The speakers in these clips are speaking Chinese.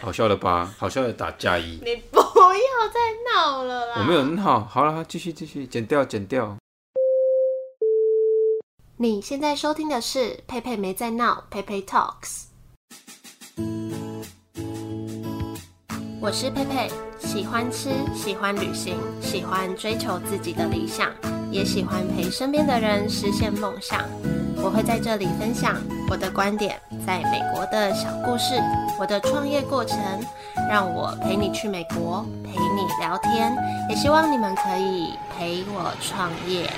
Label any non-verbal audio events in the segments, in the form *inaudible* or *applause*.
好笑了吧？好笑的打加一。你不要再闹了啦！我没有很好，好了，继续继续，剪掉剪掉。你现在收听的是佩佩没在闹，佩佩 Talks。我是佩佩，喜欢吃，喜欢旅行，喜欢追求自己的理想，也喜欢陪身边的人实现梦想。我会在这里分享我的观点，在美国的小故事，我的创业过程，让我陪你去美国，陪你聊天，也希望你们可以陪我创业。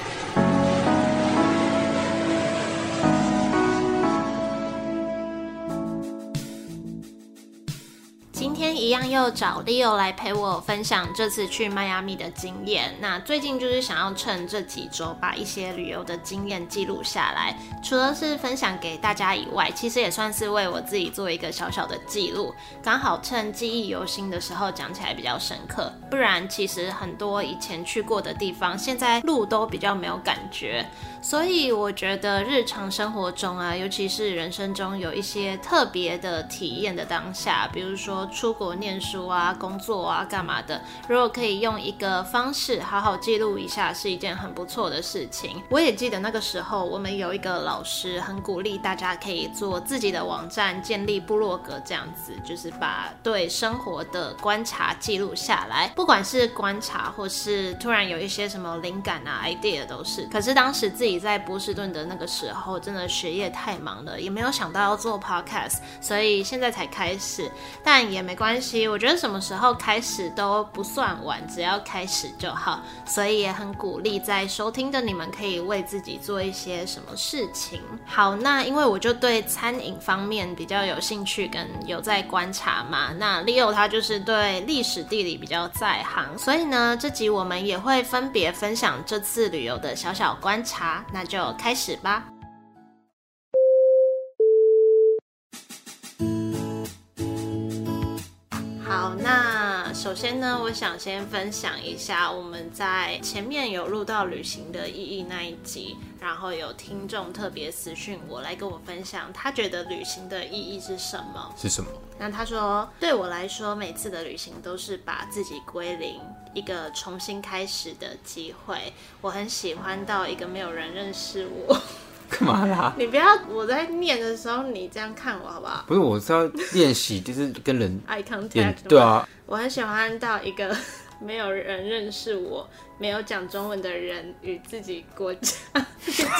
今天一样又找 Leo 来陪我分享这次去迈阿密的经验。那最近就是想要趁这几周把一些旅游的经验记录下来，除了是分享给大家以外，其实也算是为我自己做一个小小的记录，刚好趁记忆犹新的时候讲起来比较深刻。不然其实很多以前去过的地方，现在路都比较没有感觉。所以我觉得日常生活中啊，尤其是人生中有一些特别的体验的当下，比如说出国念书啊、工作啊、干嘛的，如果可以用一个方式好好记录一下，是一件很不错的事情。我也记得那个时候，我们有一个老师很鼓励大家可以做自己的网站，建立部落格，这样子就是把对生活的观察记录下来，不管是观察或是突然有一些什么灵感啊、idea 都是。可是当时自己在波士顿的那个时候，真的学业太忙了，也没有想到要做 podcast，所以现在才开始。但也也没关系，我觉得什么时候开始都不算晚，只要开始就好。所以也很鼓励在收听的你们可以为自己做一些什么事情。好，那因为我就对餐饮方面比较有兴趣，跟有在观察嘛。那 Leo 他就是对历史地理比较在行，所以呢，这集我们也会分别分享这次旅游的小小观察。那就开始吧。首先呢，我想先分享一下我们在前面有录到旅行的意义那一集，然后有听众特别私讯我来跟我分享，他觉得旅行的意义是什么？是什么？那他说，对我来说，每次的旅行都是把自己归零，一个重新开始的机会。我很喜欢到一个没有人认识我。*laughs* 干嘛啦？你不要我在念的时候你这样看我好不好不是，我是要练习，就是跟人？*laughs* Eye 演 contact。对。啊，我很喜欢到一个 *laughs* 没有人认识我、没有讲中文的人与自己国家。你知道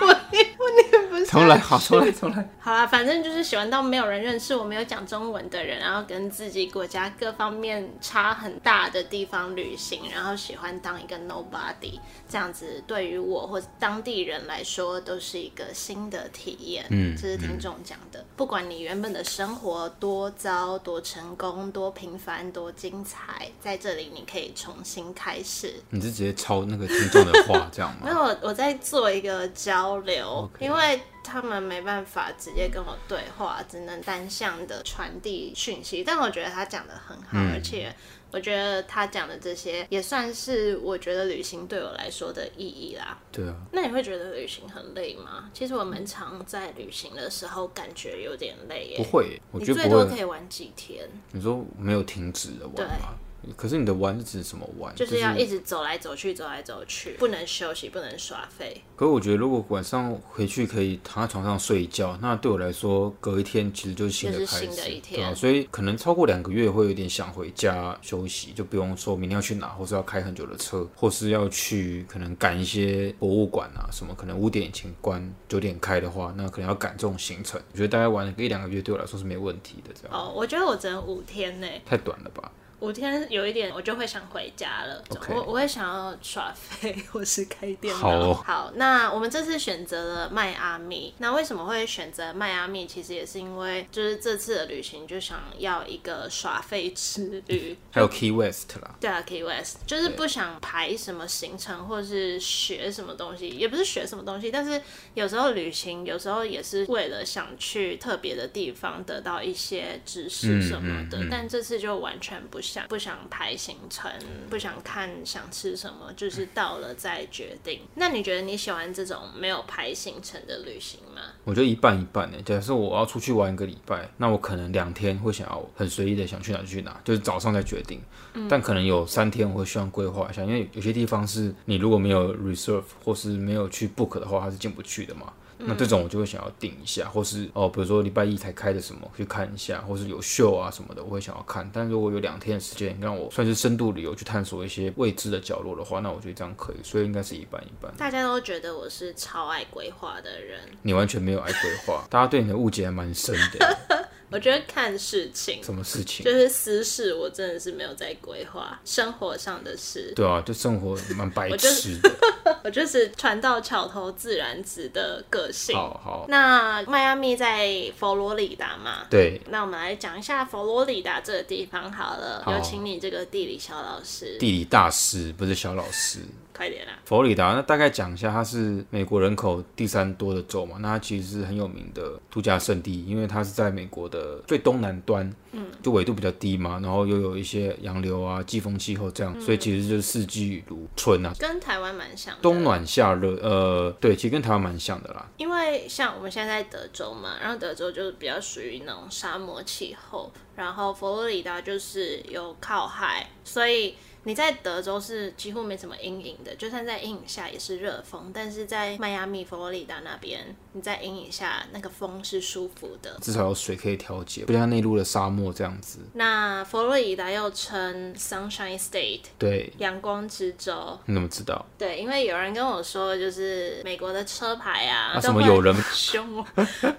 我念我念不是？重来，好，重来，重来。好啦，反正就是喜欢到没有人认识我、没有讲中文的人，然后跟自己国家各方面差很大的地方旅行，然后喜欢当一个 nobody，这样子对于我或当地人来说都是一个新的体验。嗯这是听众讲的。不管你原本的生活多糟、多成功、多平凡、多精彩，在这里你可以重新开始。你是直接抄那个听众的话这样吗没？有，我我在做一个交流因为他们没办法直接跟我对话，只能单向的传递讯息。但我觉得他讲的很好，嗯而且我觉得他讲的这些也算是我觉得旅行对我来说的意义啦。对啊，那你会觉得旅行很累吗？其实我们常在旅行的时候感觉有点累耶。不会，我你觉得。最多可以玩几天，你说没有停止的玩吗？可是你的玩是指什么玩？就是要一直走来走去，走来走去，不能休息，不能耍废。可是我觉得，如果晚上回去可以躺在床上睡一觉，那对我来说，隔一天其实就是新的开始，就是新的一天对啊，所以可能超过两个月会有点想回家休息，就不用说明天要去哪，或是要开很久的车，或是要去可能赶一些博物馆啊什么，可能五点以前关，九点开的话，那可能要赶这种行程。我觉得大概玩个一两个月对我来说是没问题的，这样哦，我觉得我只能五天呢。太短了吧？五天有一点，我就会想回家了。我我会想要耍废，*laughs* 或是开电脑。好哦好，那我们这次选择了迈阿密。那为什么会选择迈阿密？其实也是因为，就是这次的旅行就想要一个耍废之旅。*laughs* 还有 Key West 啦，对啊，Key West 就是不想排什么行程，或是学什么东西，也不是学什么东西，但是有时候旅行，有时候也是为了想去特别的地方，得到一些知识什么的。嗯嗯嗯但这次就完全不想，不想排行程，不想看想吃什么，就是到了再决定。那你觉得你喜欢这种没有排行程的旅行吗？我觉得一半一半呢。假设我要出去玩一个礼拜，那我可能两天会想要很随意的想去哪就去哪，就是早上再决定。但可能有三天我会希望规划一下，因为有些地方是你如果没有 reserve 或是没有去 book 的话，它是进不去的嘛。那这种我就会想要定一下，或是哦，比如说礼拜一才开的什么去看一下，或是有秀啊什么的，我会想要看。但如果有两天的时间让我算是深度旅游去探索一些未知的角落的话，那我觉得这样可以。所以应该是一半一半。大家都觉得我是超爱规划的人，你完全没有爱规划，大家对你的误解还蛮深的。*laughs* 我觉得看事情，什么事情？就是私事，我真的是没有在规划生活上的事。对啊，就生活蛮白痴的。*laughs* 我就是船到桥头自然直的个性。好好。那迈阿密在佛罗里达嘛？对。那我们来讲一下佛罗里达这个地方好了。有请你这个地理小老师。地理大师不是小老师。快点啦！佛罗里达，那大概讲一下，它是美国人口第三多的州嘛？那它其实是很有名的度假胜地，因为它是在美国的最东南端，嗯，就纬度比较低嘛，然后又有一些洋流啊、季风气候这样，所以其实就是四季如春啊，跟台湾蛮像，冬暖夏热，呃，对，其实跟台湾蛮像的啦。因为像我们现在在德州嘛，然后德州就是比较属于那种沙漠气候，然后佛罗里达就是有靠海，所以。你在德州是几乎没什么阴影的，就算在阴影下也是热风。但是在迈阿密、佛罗里达那边，你在阴影下那个风是舒服的，至少有水可以调节，不像内陆的沙漠这样子。那佛罗里达又称 Sunshine State，对，阳光之州。你怎么知道？对，因为有人跟我说，就是美国的车牌啊，什么有 *laughs* 人凶哦，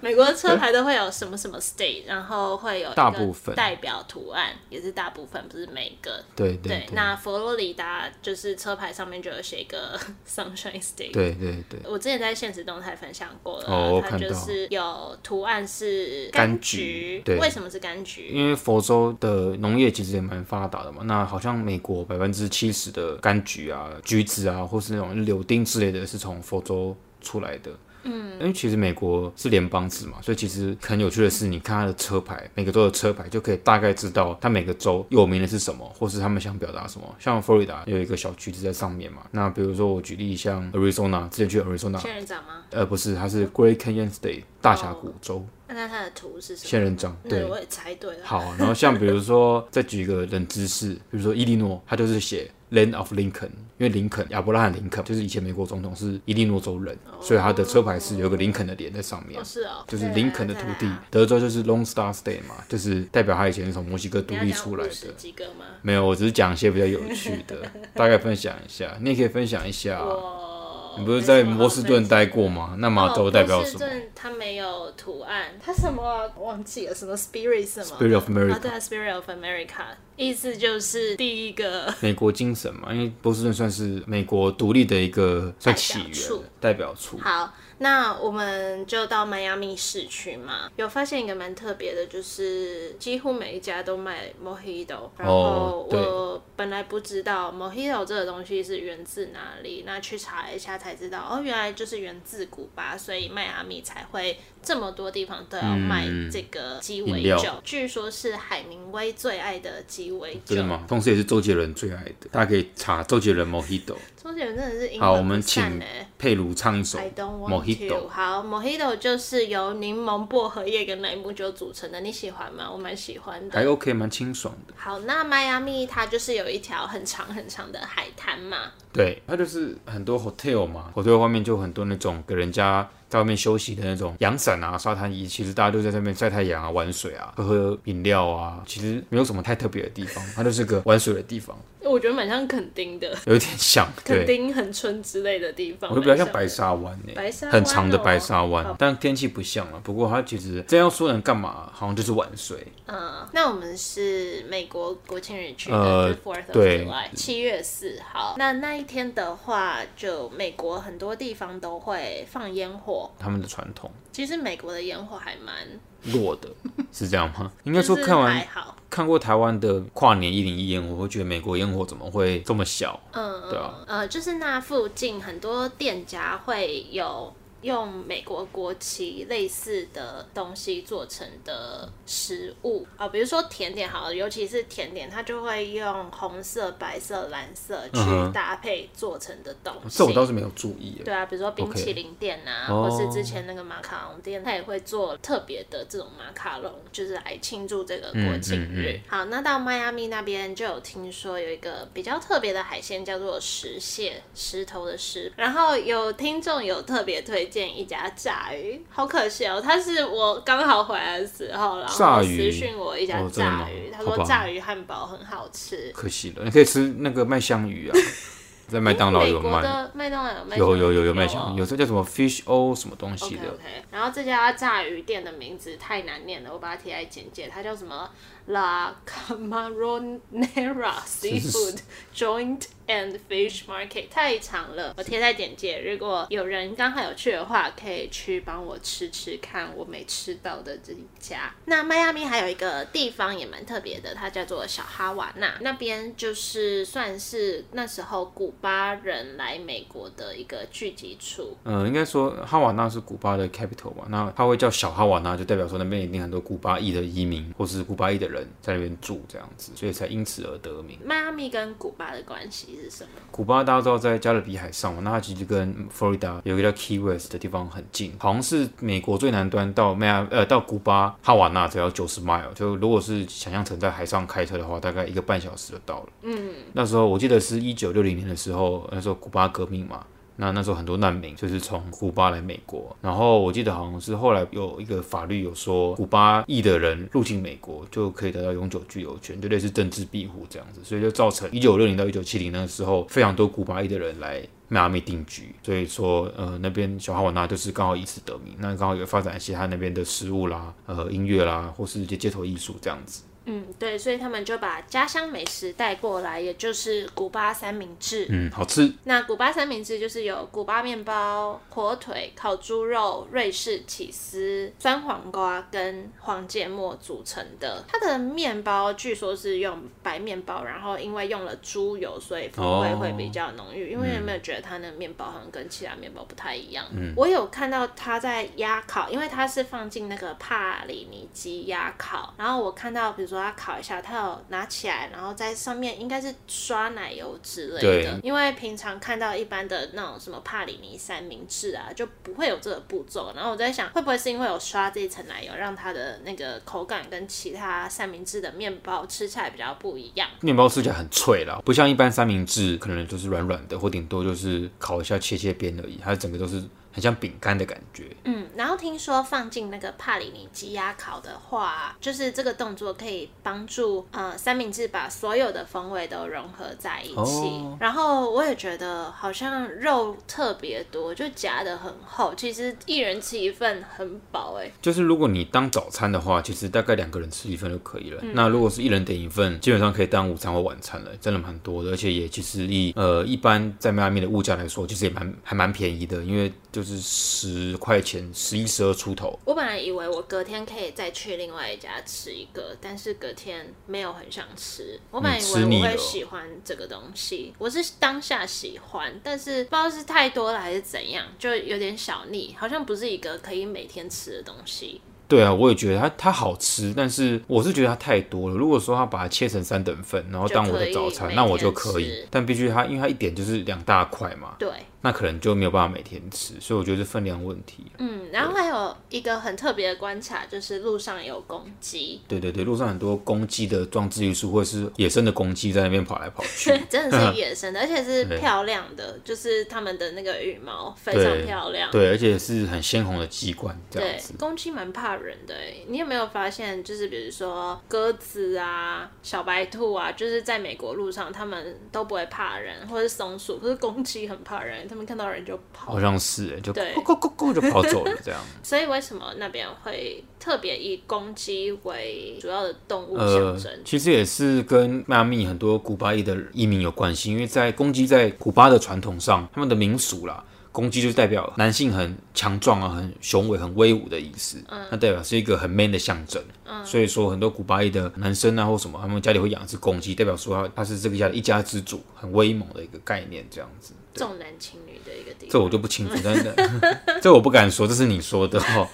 美国的车牌都会有什么什么 state，然后会有大部分代表图案，也是大部分，不是每个。对对，那。佛罗里达就是车牌上面就有写一个 *laughs* Sunshine State。对对对，我之前在现实动态分享过了，它就是有图案是柑橘。对，为什么是柑橘？因为佛州的农业其实也蛮发达的嘛。那好像美国百分之七十的柑橘啊、橘子啊，或是那种柳丁之类的是从佛州出来的。嗯，因为其实美国是联邦制嘛，所以其实很有趣的是，你看它的车牌，每个州的车牌就可以大概知道它每个州有名的是什么，或是他们想表达什么。像佛罗里达有一个小橘子在上面嘛，那比如说我举例，像 Arizona，之前去 Arizona，仙人掌吗？呃，不是，它是 Great Canyon State 大峡谷州。那它的图是什么？仙人掌。对，我也猜对了。好，然后像比如说再举一个冷知识，比如说伊利诺，它就是写。Land of Lincoln，因为林肯亚伯拉罕林肯就是以前美国总统是伊利诺州人，所以他的车牌是有个林肯的脸在上面。是哦，就是林肯的土地。德州就是 Long Star State 嘛，就是代表他以前是从墨西哥独立出来的。几个吗？没有，我只是讲一些比较有趣的，*laughs* 大概分享一下。你也可以分享一下。你不是在波士顿待过吗？那马州代表什么？波士顿它没有图案，它什么忘记了？什么 Spirit 什么？Spirit of America。对，Spirit of America，意思就是第一个美国精神嘛，因为波士顿算是美国独立的一个算起源代表处。好。那我们就到迈阿密市区嘛，有发现一个蛮特别的，就是几乎每一家都卖 Mojito，然后我本来不知道 Mojito 这个东西是源自哪里，那去查一下才知道，哦，原来就是源自古巴，所以迈阿密才会这么多地方都要卖这个鸡尾酒，据说是海明威最爱的鸡尾酒，真的吗？同时也是周杰伦最爱的，大家可以查周杰伦 Mojito。周杰伦真的是英好，我们请佩如唱一首 Mojito。好，Mojito 就是由柠檬、薄荷叶跟莱姆酒组成的，你喜欢吗？我蛮喜欢的，还 OK，蛮清爽的。好，那迈阿密它就是有一条很长很长的海滩嘛？对，它就是很多 hotel 嘛，hotel 外面就很多那种给人家。在外面休息的那种阳伞啊、沙滩椅，其实大家都在上面晒太阳啊、玩水啊、喝喝饮料啊，其实没有什么太特别的地方，它就是个玩水的地方。我觉得蛮像垦丁的，有点像 *laughs* 垦丁、恒春之类的地方。我觉得比较像白沙湾呢，白沙很长的白沙湾，但天气不像了。不过它其实这样说能干嘛？好像就是玩水。嗯，那我们是美国国庆日去的，Fourth of July，七月四号。那那一天的话，就美国很多地方都会放烟火。他们的传统，其实美国的烟火还蛮弱的，*laughs* 是这样吗？应该说看完看过台湾的跨年一零一烟火，会觉得美国烟火怎么会这么小？嗯，对啊，呃，就是那附近很多店家会有用美国国旗类似的东西做成的食物啊、比如说甜点好了，尤其是甜点，它就会用红色、白色、蓝色去搭配做成的东西。这我倒是没有注意耶。对啊，比如说冰淇淋店啊哦或是之前那个马卡龙店，它也会做特别的这种马卡龙，就是来庆祝这个国庆日。嗯好，那到迈阿密那边就有听说有一个比较特别的海鲜叫做石蟹，石头的石。然后有听众有特别推荐一家炸鱼，好可惜哦，他是我刚好回来的时候，然后私讯我一家炸鱼，他说炸鱼汉堡很好吃。可惜了，你可以吃那个麦香鱼啊，*laughs* 在麦当劳有卖。的麦当劳有卖有有有有哦麦香鱼，有这叫什么 fish o 什么东西的 OK，然后这家炸鱼店的名字太难念了，我把它贴在简介，它叫什么 La Camaronera *laughs* Seafood Joint and Fish Market，太长了，我贴在简介。如果有人刚好有去的话，可以去帮我吃吃看我没吃到的这一家。那迈阿密还有一个地方也蛮特别的，它叫做小哈瓦那，那边就是算是那时候古巴人来美国的一个聚集处。呃，应该说哈瓦那是古巴的 capital 吧，那它会叫小哈瓦那，就代表说那边一定很多古巴裔的移民或是古巴裔的人在那边住这样子，所以才因此而得名。迈阿密跟古巴的关系是什么？古巴大家知道在加勒比海上嘛，那它其实跟佛罗里达有一个叫 Key West 的地方很近，好像是美国最南端到迈阿呃到古巴哈瓦那只要九十 mile，就如果是想象成在海上开车的话，大概一个半小时就到了。嗯，那时候我记得是一九六零年的时候，那时候古巴革命嘛。那那时候很多难民就是从古巴来美国，然后我记得好像是后来有一个法律有说，古巴裔的人入境美国就可以得到永久居留权，就类似政治庇护这样子，所以就造成一九六零到一九七零那个时候非常多古巴裔的人来迈阿密定居，所以说呃那边小哈瓦那就是刚好以此得名，那刚好有发展一些他那边的食物啦、呃音乐啦，或是一些街头艺术这样子。嗯，对，所以他们就把家乡美食带过来，也就是古巴三明治。嗯，好吃。那古巴三明治就是有古巴面包、火腿、烤猪肉、瑞士起司、酸黄瓜跟黄芥末组成的。它的面包据说是用白面包，然后因为用了猪油，所以风味会比较浓郁。因为有没有觉得它的面包好像跟其他面包不太一样？嗯，我有看到它在压烤，因为它是放进那个帕里尼基压烤，然后我看到比如说他烤一下，它有拿起来，然后在上面应该是刷奶油之类的。因为平常看到一般的那种什么帕里尼三明治啊，就不会有这个步骤。然后我在想，会不会是因为有刷这一层奶油，让它的那个口感跟其他三明治的面包吃起来比较不一样？面包吃起来很脆啦，不像一般三明治可能就是软软的，或顶多就是烤一下切切边而已，它整个都是很像饼干的感觉。嗯，然后听说放进那个帕里尼鸡鸭烤的话，就是这个动作可以帮助呃三明治把所有的风味都融合在一起。哦然后我也觉得好像肉特别多，就夹的很厚，其实一人吃一份很饱哎、就是如果你当早餐的话，其实大概两个人吃一份就可以了。那如果是一人点一份，基本上可以当午餐或晚餐了，真的蛮多的。而且也其实以呃一般在迈阿密的物价来说，其实也蛮还蛮便宜的，因为就是十块钱，十一十二出头。我本来以为我隔天可以再去另外一家吃一个，但是隔天没有很想吃。我本来以为我会喜欢这个东西，我是当下喜欢，但是不知道是太多了还是怎样，就有点小腻，好像不是一个可以每天吃的东西。对啊，我也觉得它它好吃，但是我是觉得它太多了。如果说它把它切成三等份，然后当我的早餐，那我就可以。但必须它，因为它一点就是两大块嘛，对，那可能就没有办法每天吃，所以我觉得是分量问题。嗯，然后还有一个很特别的观察，就是路上有公鸡，对对对，路上很多公鸡的装置艺术，或者是野生的公鸡在那边跑来跑去。*laughs* 真的是野生的，*laughs* 而且是漂亮的，就是它们的那个羽毛非常漂亮。对，而且是很鲜红的鸡冠这样对子，。公鸡蛮怕人的欸。你有没有发现，就是比如说鸽子啊、小白兔啊，就是在美国路上，他们都不会怕人，或者是松鼠，可是公鸡很怕人，他们看到人就跑好。像是哎，就对咕咕咕咕就跑走了这样。*laughs* 所以为什么那边会特别以公鸡为主要的动物呃象征？，其实也是跟迈阿密很多古巴裔的移民有关系，因为在公鸡在古巴的传统上，他们的民俗啦。公鸡就代表男性很强壮啊、很雄伟、很威武的意思，那代表是一个很 man 的象征。所以说很多古巴裔的男生啊或什么，他们家里会养只公鸡，代表说他他是这个家的一家之主，很威猛的一个概念，这样子。重男轻女的一个地方。这我就不清楚，真的，这我不敢说，这是你说的哦。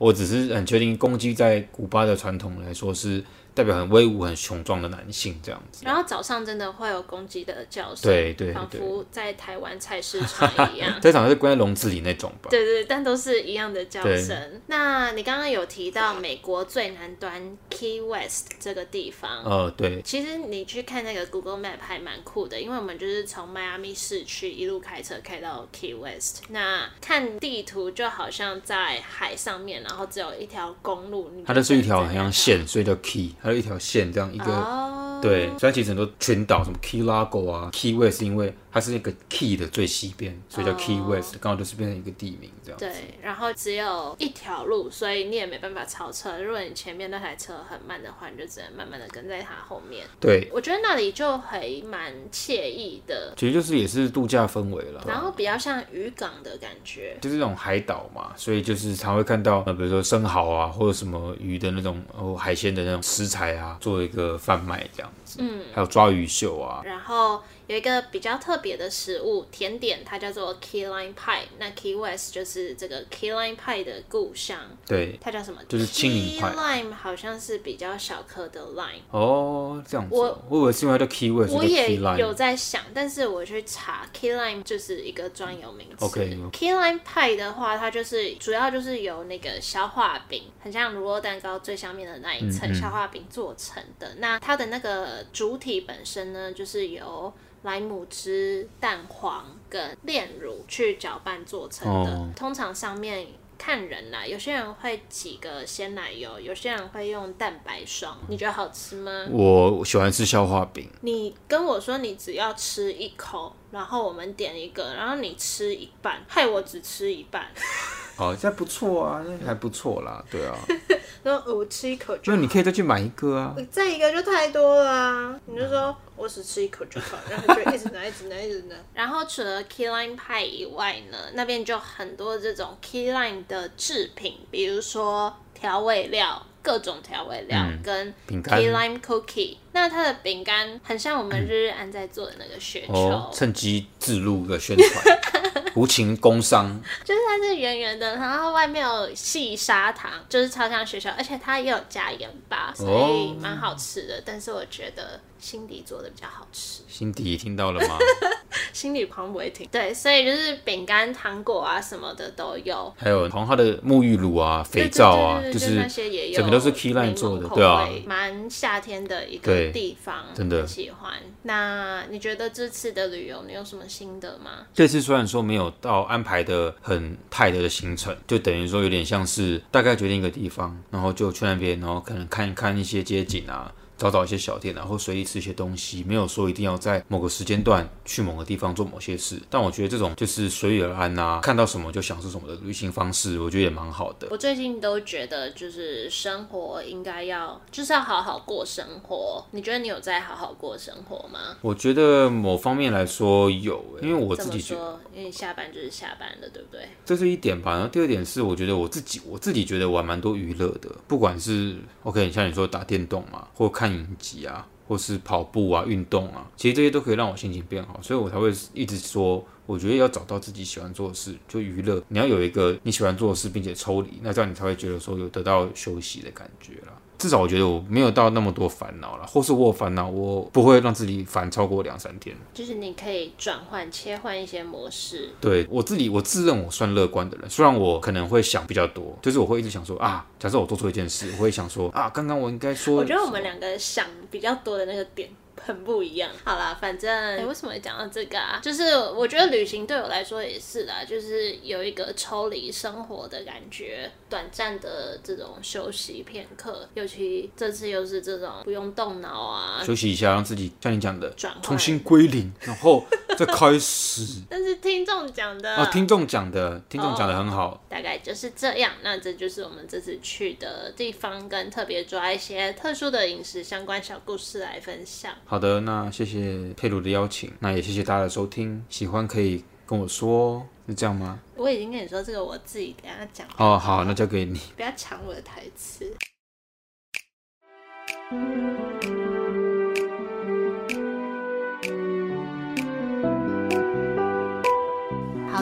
我只是很确定，公鸡在古巴的传统来说是代表很威武、很雄壮的男性这样子。然后早上真的会有公鸡的叫声，对对对，仿佛在台湾菜市场一样。*laughs* 这场是关在笼子里那种吧？对对，但都是一样的叫声。那你刚刚有提到美国最南端 Key West 这个地方，呃，对，其实你去看那个 Google Map 还蛮酷的，因为我们就是从迈阿密市区一路开车开到 Key West。那看地图就好像在海上面，然后只有一条公路。它的是一条很很像线，所以叫 Key，还有一条线这样一个。哦，对，所以它其实很多群岛，什么 Key Largo 啊，Key West，是因为它是那个 Key 的最西边，所以叫 Key 哦 West，刚好就是变成一个地名这样。对，然后只有一条路，所以你也没办法超车。如果你前面那台车很慢的话，你就只能慢慢的跟在它后面。对，我觉得那里就还蛮惬意的，其实就是也是度假氛围了。然后比较像渔港的感觉。就是那种海岛嘛，所以就是常会看到呃，比如说生蚝啊，或者什么鱼的那种哦海鲜的那种食材啊，做一个贩卖这样子。嗯，还有抓鱼秀啊，然后有一个比较特别的食物甜点，它叫做 Key Lime Pie。那 Key West 就是这个 Key Lime Pie 的故乡，对，它叫什么？就是青柠 Key 派 Lime 好像是比较小颗的 lime。哦，这样子，我我以为是因为叫 Key West，我也有。在想，但是我去查 Key Lime 就是一个专有名词。OK Key Lime Pie 的话，它就是主要就是由那个消化饼，很像乳酪蛋糕最下面的那一层消化饼做成的。那它的那个主体本身呢，就是由莱姆汁、蛋黄跟炼乳去搅拌做成的。哦通常上面看人啦，有些人会挤个鲜奶油，有些人会用蛋白霜。你觉得好吃吗？我喜欢吃消化饼，你跟我说你只要吃一口，然后我们点一个，然后你吃一半，害我只吃一半，*laughs* 哦，这不错啊，那还不错啦，对啊，*laughs* 然后我吃一口就那你可以再去买一个啊，再一个就太多了啊！你就说我只吃一口就好，然后就一直拿，一直拿，一直拿。然后除了 key lime 派以外呢，那边就很多这种 key lime 的制品，比如说调味料。各种调味料嗯跟 key lime cookie，那它的饼干很像我们日日安在做的那个雪球，哦，趁机自录个宣传，无情工商，*laughs* 就是它是圆圆的，然后外面有细砂糖，就是超像雪球，而且它也有加盐巴，所以蛮好吃的。但是我觉得辛迪做的比较好吃，辛迪听到了吗？*laughs* 心里旁不会停。对，所以就是饼干、糖果啊什么的都有。还有从它的沐浴乳啊、肥皂啊，就是那些也有，整个都是 Keyline 做的对啊蛮夏天的一个对地方，真的喜欢。那你觉得这次的旅游你有什么心得吗？这次虽然说没有到安排的很泰的的行程，就等于说有点像是大概决定一个地方，然后就去那边，然后可能看一看一些街景啊，找找一些小店然后随意吃一些东西，没有说一定要在某个时间段去某个地方做某些事。但我觉得这种就是随遇而安啊，看到什么就享受什么的旅行方式，我觉得也蛮好的。我最近都觉得，就是生活应该要，就是要好好过生活。你觉得你有在好好过生活吗？我觉得某方面来说有，因为我自己觉得说？因为下班就是下班了，对不对？这是一点吧。然后第二点是，我觉得我自己我自己觉得我还蛮多娱乐的，不管是 OK，像你说打电动嘛，或看影集啊，或是跑步啊、运动啊，其实这些都可以让我心情变好，所以我才会一直说，我觉得要找到自己喜欢做的事，就娱乐。你要有一个你喜欢做的事，并且抽离，那这样你才会觉得说有得到休息的感觉啦。至少我觉得我没有到那么多烦恼了，或是我有烦恼，我不会让自己烦超过两三天。就是你可以转换、切换一些模式。对我自己，我自认我算乐观的人，虽然我可能会想比较多，就是我会一直想说啊，假设我做错一件事，我会想说啊，刚刚我应该说，我觉得我们两个想比较多的那个点很不一样。好啦，反正、哎为什么会讲到这个啊？就是我觉得旅行对我来说也是啦，就是有一个抽离生活的感觉，短暂的这种休息片刻。尤其这次又是这种不用动脑啊，休息一下，让自己像你讲的转换重新归零，*laughs* 然后再开始。但是听众讲的啊，听众讲的，听众讲的很好。大概就是这样。那这就是我们这次去的地方，跟特别抓一些特殊的饮食相关小故事来分享。好的，那谢谢佩鲁的邀请，那也谢谢大家的收听，喜欢可以跟我说，是这样吗？我已经跟你说这个，我自己等下讲。哦，好，那交给你。不要抢我的台词。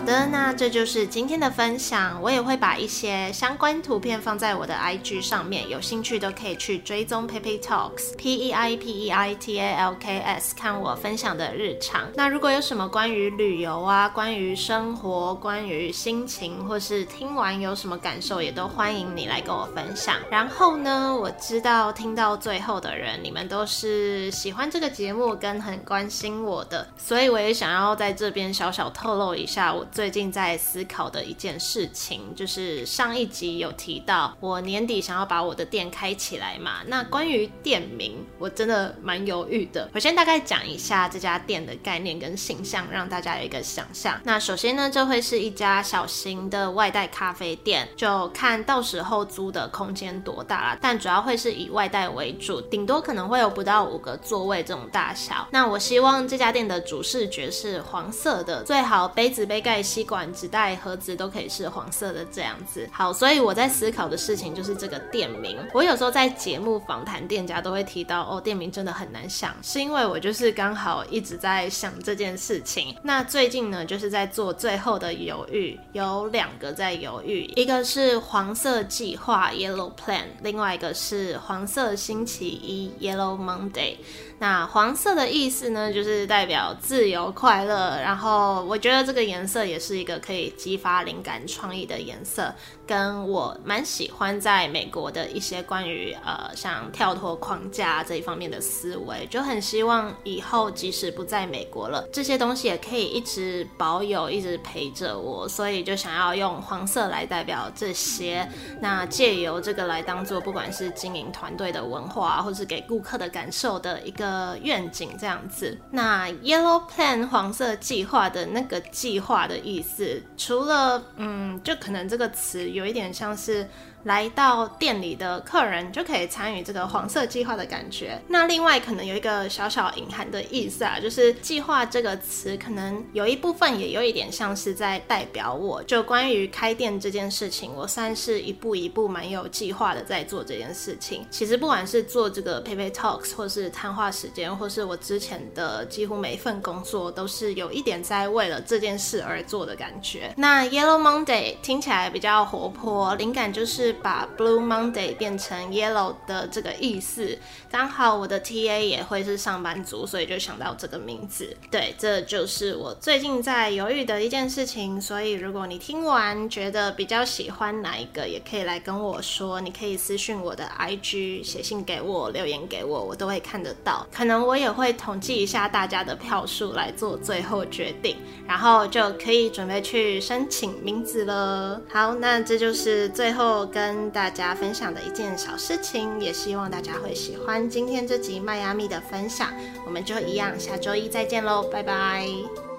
好的，那这就是今天的分享。我也会把一些相关图片放在我的 IG 上面，有兴趣都可以去追踪 Pepe Talks P E I P E I T A L K S，看我分享的日常。那如果有什么关于旅游啊、关于生活、关于心情，或是听完有什么感受，也都欢迎你来跟我分享。然后呢，我知道听到最后的人，你们都是喜欢这个节目跟很关心我的，所以我也想要在这边小小透露一下我。最近在思考的一件事情，就是上一集有提到，我年底想要把我的店开起来嘛。那关于店名，我真的蛮犹豫的。我先大概讲一下这家店的概念跟形象，让大家有一个想象。那首先呢，这会是一家小型的外带咖啡店，就看到时候租的空间多大啦。但主要会是以外带为主，顶多可能会有不到五个座位这种大小。那我希望这家店的主视觉是黄色的，最好杯子杯盖。吸管、纸袋、盒子都可以是黄色的这样子。好，所以我在思考的事情就是这个店名。我有时候在节目访谈店家都会提到，哦，店名真的很难想，是因为我就是刚好一直在想这件事情。那最近呢，就是在做最后的犹豫，有两个在犹豫，一个是黄色计划 （Yellow Plan），另外一个是黄色星期一 （Yellow Monday）。那黄色的意思呢，就是代表自由快乐。然后我觉得这个颜色也是一个可以激发灵感创意的颜色。跟我蛮喜欢在美国的一些关于呃像跳脱框架这一方面的思维，就很希望以后即使不在美国了，这些东西也可以一直保有，一直陪着我，所以就想要用黄色来代表这些，那借由这个来当做不管是经营团队的文化，或是给顾客的感受的一个愿景这样子。那 Yellow Plan 黄色计划的那个计划的意思，除了嗯，就可能这个词有。一点像是。来到店里的客人就可以参与这个黄色计划的感觉。那另外可能有一个小小隐含的意思啊，就是计划这个词可能有一部分也有一点像是在代表我。就关于开店这件事情，我算是一步一步蛮有计划的在做这件事情。其实不管是做这个 Pepe Talks，或是谈话时间，或是我之前的几乎每一份工作，都是有一点在为了这件事而做的感觉。那 Yellow Monday 听起来比较活泼，灵感就是把 Blue Monday 变成 Yellow 的这个意思，刚好我的 TA 也会是上班族，所以就想到这个名字。对，这就是我最近在犹豫的一件事情。所以如果你听完觉得比较喜欢哪一个，也可以来跟我说。你可以私信我的 IG，写信给我，留言给我，我都会看得到。可能我也会统计一下大家的票数来做最后决定，然后就可以准备去申请名字了。好，那这就是最后跟。跟大家分享的一件小事情，也希望大家会喜欢今天这集迈阿密的分享。我们就一样，下周一再见喽，拜拜。